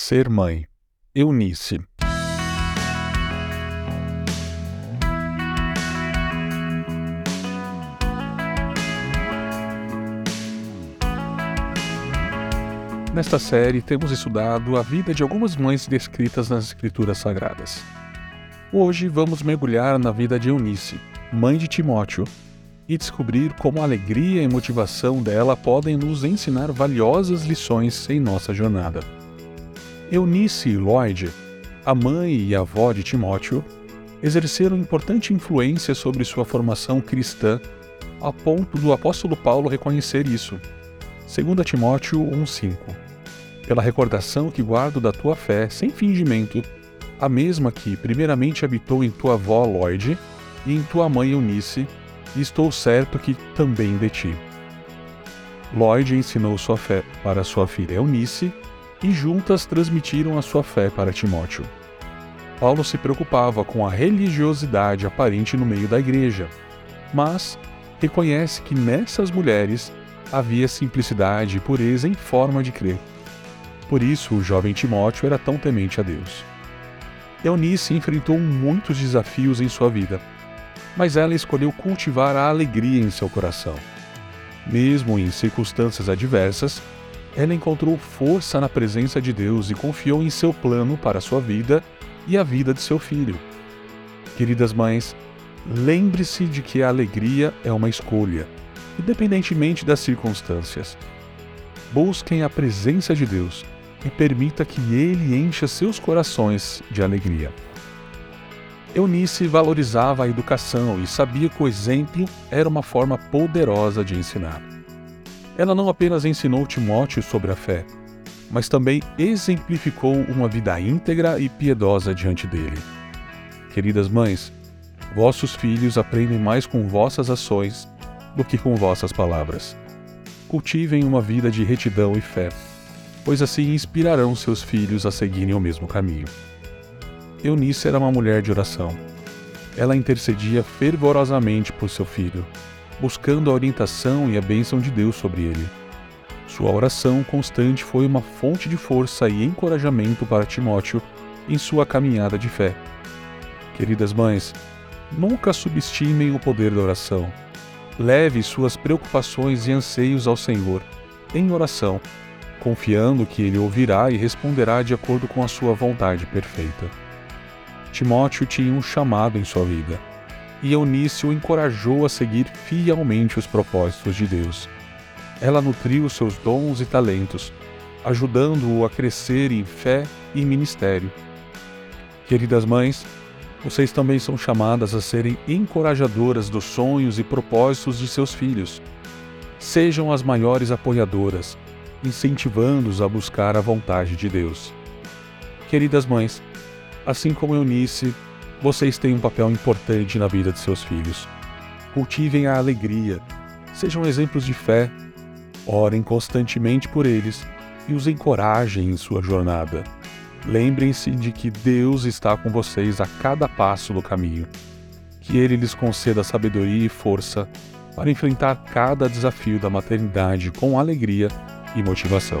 Ser mãe. Eunice. Nesta série, temos estudado a vida de algumas mães descritas nas Escrituras Sagradas. Hoje vamos mergulhar na vida de Eunice, mãe de Timóteo, e descobrir como a alegria e motivação dela podem nos ensinar valiosas lições em nossa jornada. Eunice e Lloyd, a mãe e a avó de Timóteo, exerceram importante influência sobre sua formação cristã, a ponto do apóstolo Paulo reconhecer isso. 2 Timóteo 1,5 Pela recordação que guardo da tua fé, sem fingimento, a mesma que primeiramente habitou em tua avó Lloyd e em tua mãe Eunice, e estou certo que também de ti. Lloyd ensinou sua fé para sua filha Eunice e juntas transmitiram a sua fé para Timóteo. Paulo se preocupava com a religiosidade aparente no meio da igreja, mas reconhece que nessas mulheres havia simplicidade e pureza em forma de crer. Por isso, o jovem Timóteo era tão temente a Deus. Eunice enfrentou muitos desafios em sua vida mas ela escolheu cultivar a alegria em seu coração. Mesmo em circunstâncias adversas, ela encontrou força na presença de Deus e confiou em seu plano para sua vida e a vida de seu filho. Queridas mães, lembre-se de que a alegria é uma escolha, independentemente das circunstâncias. Busquem a presença de Deus e permita que Ele encha seus corações de alegria. Eunice valorizava a educação e sabia que o exemplo era uma forma poderosa de ensinar. Ela não apenas ensinou Timóteo sobre a fé, mas também exemplificou uma vida íntegra e piedosa diante dele. Queridas mães, vossos filhos aprendem mais com vossas ações do que com vossas palavras. Cultivem uma vida de retidão e fé, pois assim inspirarão seus filhos a seguirem o mesmo caminho. Eunice era uma mulher de oração. Ela intercedia fervorosamente por seu filho, buscando a orientação e a bênção de Deus sobre ele. Sua oração constante foi uma fonte de força e encorajamento para Timóteo em sua caminhada de fé. Queridas mães, nunca subestimem o poder da oração. Leve suas preocupações e anseios ao Senhor, em oração, confiando que Ele ouvirá e responderá de acordo com a sua vontade perfeita. Timóteo tinha um chamado em sua vida, e Eunice o encorajou a seguir fielmente os propósitos de Deus. Ela nutriu seus dons e talentos, ajudando-o a crescer em fé e ministério. Queridas mães, vocês também são chamadas a serem encorajadoras dos sonhos e propósitos de seus filhos. Sejam as maiores apoiadoras, incentivando-os a buscar a vontade de Deus. Queridas mães, Assim como Eunice, vocês têm um papel importante na vida de seus filhos. Cultivem a alegria, sejam exemplos de fé, orem constantemente por eles e os encorajem em sua jornada. Lembrem-se de que Deus está com vocês a cada passo do caminho. Que Ele lhes conceda sabedoria e força para enfrentar cada desafio da maternidade com alegria e motivação.